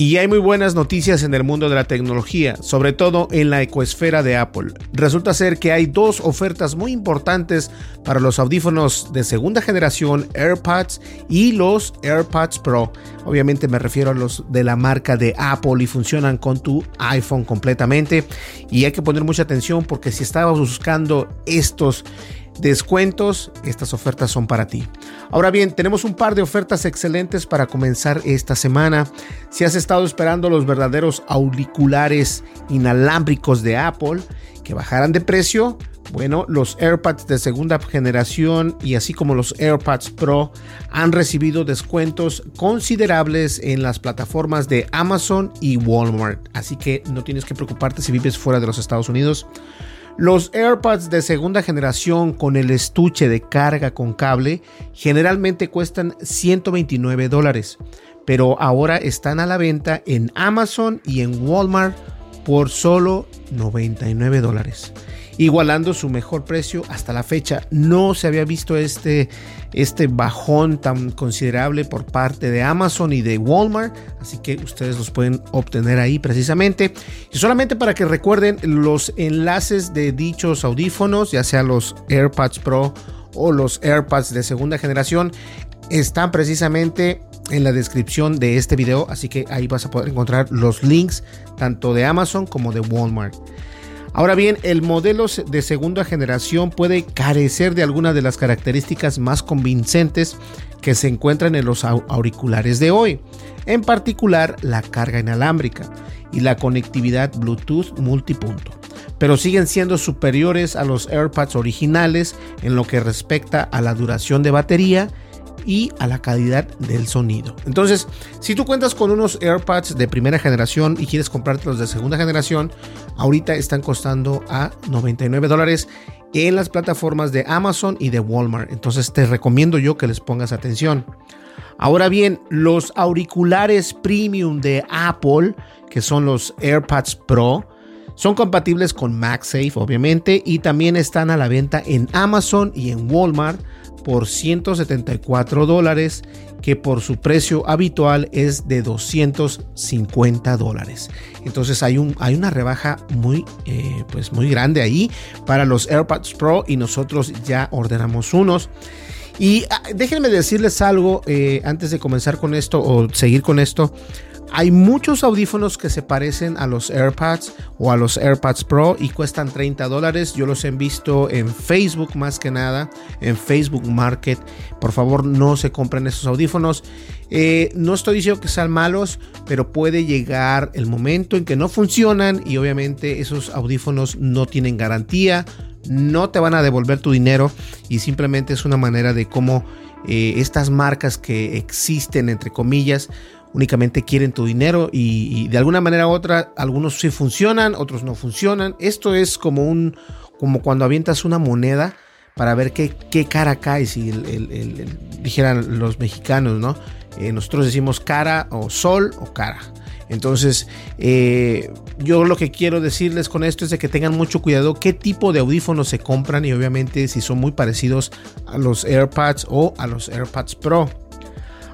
Y hay muy buenas noticias en el mundo de la tecnología, sobre todo en la ecosfera de Apple. Resulta ser que hay dos ofertas muy importantes para los audífonos de segunda generación AirPods y los AirPods Pro. Obviamente me refiero a los de la marca de Apple y funcionan con tu iPhone completamente. Y hay que poner mucha atención porque si estabas buscando estos descuentos, estas ofertas son para ti. Ahora bien, tenemos un par de ofertas excelentes para comenzar esta semana. Si has estado esperando los verdaderos auriculares inalámbricos de Apple que bajaran de precio, bueno, los AirPods de segunda generación y así como los AirPods Pro han recibido descuentos considerables en las plataformas de Amazon y Walmart. Así que no tienes que preocuparte si vives fuera de los Estados Unidos. Los AirPods de segunda generación con el estuche de carga con cable generalmente cuestan 129 dólares, pero ahora están a la venta en Amazon y en Walmart por solo 99 dólares igualando su mejor precio hasta la fecha. No se había visto este, este bajón tan considerable por parte de Amazon y de Walmart, así que ustedes los pueden obtener ahí precisamente. Y solamente para que recuerden los enlaces de dichos audífonos, ya sea los AirPods Pro o los AirPods de segunda generación, están precisamente en la descripción de este video, así que ahí vas a poder encontrar los links tanto de Amazon como de Walmart. Ahora bien, el modelo de segunda generación puede carecer de algunas de las características más convincentes que se encuentran en los auriculares de hoy, en particular la carga inalámbrica y la conectividad Bluetooth multipunto, pero siguen siendo superiores a los AirPods originales en lo que respecta a la duración de batería y a la calidad del sonido. Entonces, si tú cuentas con unos AirPods de primera generación y quieres comprarte los de segunda generación, ahorita están costando a 99 dólares en las plataformas de Amazon y de Walmart. Entonces te recomiendo yo que les pongas atención. Ahora bien, los auriculares premium de Apple, que son los AirPods Pro, son compatibles con MagSafe, obviamente, y también están a la venta en Amazon y en Walmart por 174 dólares que por su precio habitual es de 250 dólares. Entonces hay, un, hay una rebaja muy, eh, pues muy grande ahí para los AirPods Pro y nosotros ya ordenamos unos. Y ah, déjenme decirles algo eh, antes de comenzar con esto o seguir con esto. Hay muchos audífonos que se parecen a los AirPods o a los AirPods Pro y cuestan 30 dólares. Yo los he visto en Facebook más que nada, en Facebook Market. Por favor, no se compren esos audífonos. Eh, no estoy diciendo que sean malos, pero puede llegar el momento en que no funcionan y obviamente esos audífonos no tienen garantía, no te van a devolver tu dinero y simplemente es una manera de cómo eh, estas marcas que existen, entre comillas, únicamente quieren tu dinero y, de alguna manera u otra algunos sí funcionan, otros no funcionan. Esto es como un como cuando avientas una moneda para ver qué, qué cara cae, si dijeran los mexicanos, ¿no? Eh, nosotros decimos cara o sol o cara. Entonces, eh, yo lo que quiero decirles con esto es que tengan mucho cuidado qué tipo de audífonos se compran y obviamente si son muy parecidos a los AirPods o a los AirPods Pro.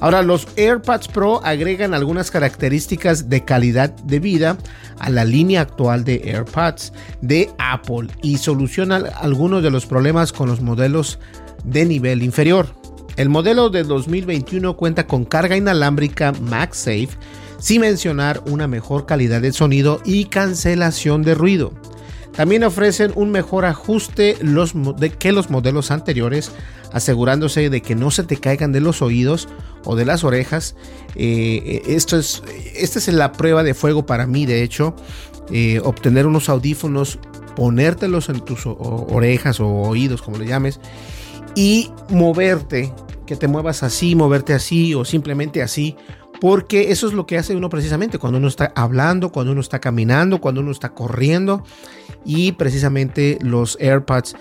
Ahora, los AirPods Pro agregan algunas características de calidad de vida a la línea actual de AirPods de Apple y solucionan algunos de los problemas con los modelos de nivel inferior. El modelo de 2021 cuenta con carga inalámbrica MagSafe, sin mencionar una mejor calidad de sonido y cancelación de ruido. También ofrecen un mejor ajuste de que los modelos anteriores, asegurándose de que no se te caigan de los oídos o de las orejas. Eh, esta es la prueba de fuego para mí, de hecho, eh, obtener unos audífonos, ponértelos en tus orejas o oídos, como le llames, y moverte, que te muevas así, moverte así o simplemente así, porque eso es lo que hace uno precisamente cuando uno está hablando, cuando uno está caminando, cuando uno está corriendo y precisamente los AirPods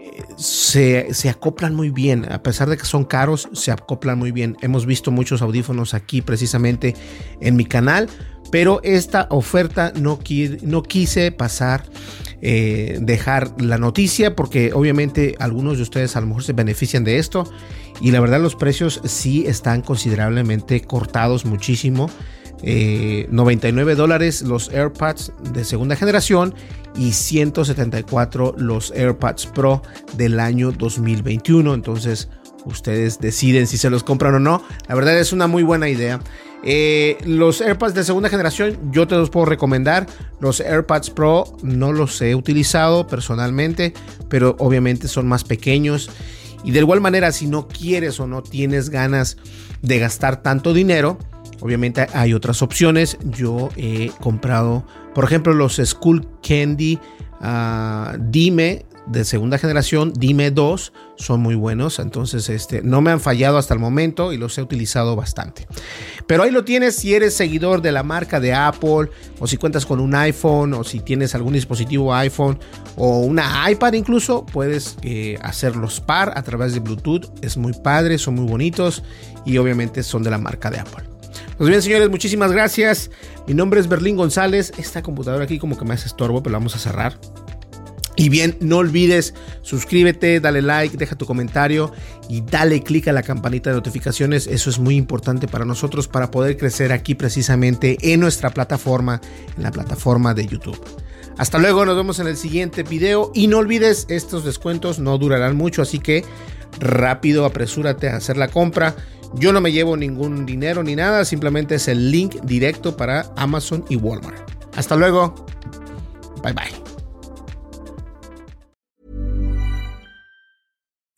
eh, se, se, acoplan muy bien, a pesar de que son caros, se acoplan muy bien. Hemos visto muchos audífonos aquí precisamente en mi canal, pero esta oferta no, no quise pasar, eh, dejar la noticia, porque obviamente algunos de ustedes a lo mejor se benefician de esto. Y la verdad los precios sí están considerablemente cortados muchísimo. 99 eh, dólares los AirPods de segunda generación y 174 los AirPods Pro del año 2021. Entonces ustedes deciden si se los compran o no. La verdad es una muy buena idea. Eh, los AirPods de segunda generación yo te los puedo recomendar. Los AirPods Pro no los he utilizado personalmente, pero obviamente son más pequeños. Y de igual manera, si no quieres o no tienes ganas de gastar tanto dinero, obviamente hay otras opciones. Yo he comprado, por ejemplo, los School Candy uh, Dime de segunda generación, Dime 2, son muy buenos. Entonces, este, no me han fallado hasta el momento y los he utilizado bastante. Pero ahí lo tienes si eres seguidor de la marca de Apple, o si cuentas con un iPhone, o si tienes algún dispositivo iPhone, o una iPad incluso, puedes eh, hacer los par a través de Bluetooth. Es muy padre, son muy bonitos y obviamente son de la marca de Apple. Pues bien, señores, muchísimas gracias. Mi nombre es Berlín González. Esta computadora aquí como que me hace estorbo, pero la vamos a cerrar. Y bien, no olvides suscríbete, dale like, deja tu comentario y dale click a la campanita de notificaciones. Eso es muy importante para nosotros para poder crecer aquí precisamente en nuestra plataforma, en la plataforma de YouTube. Hasta luego, nos vemos en el siguiente video y no olvides, estos descuentos no durarán mucho, así que rápido, apresúrate a hacer la compra. Yo no me llevo ningún dinero ni nada, simplemente es el link directo para Amazon y Walmart. Hasta luego. Bye bye.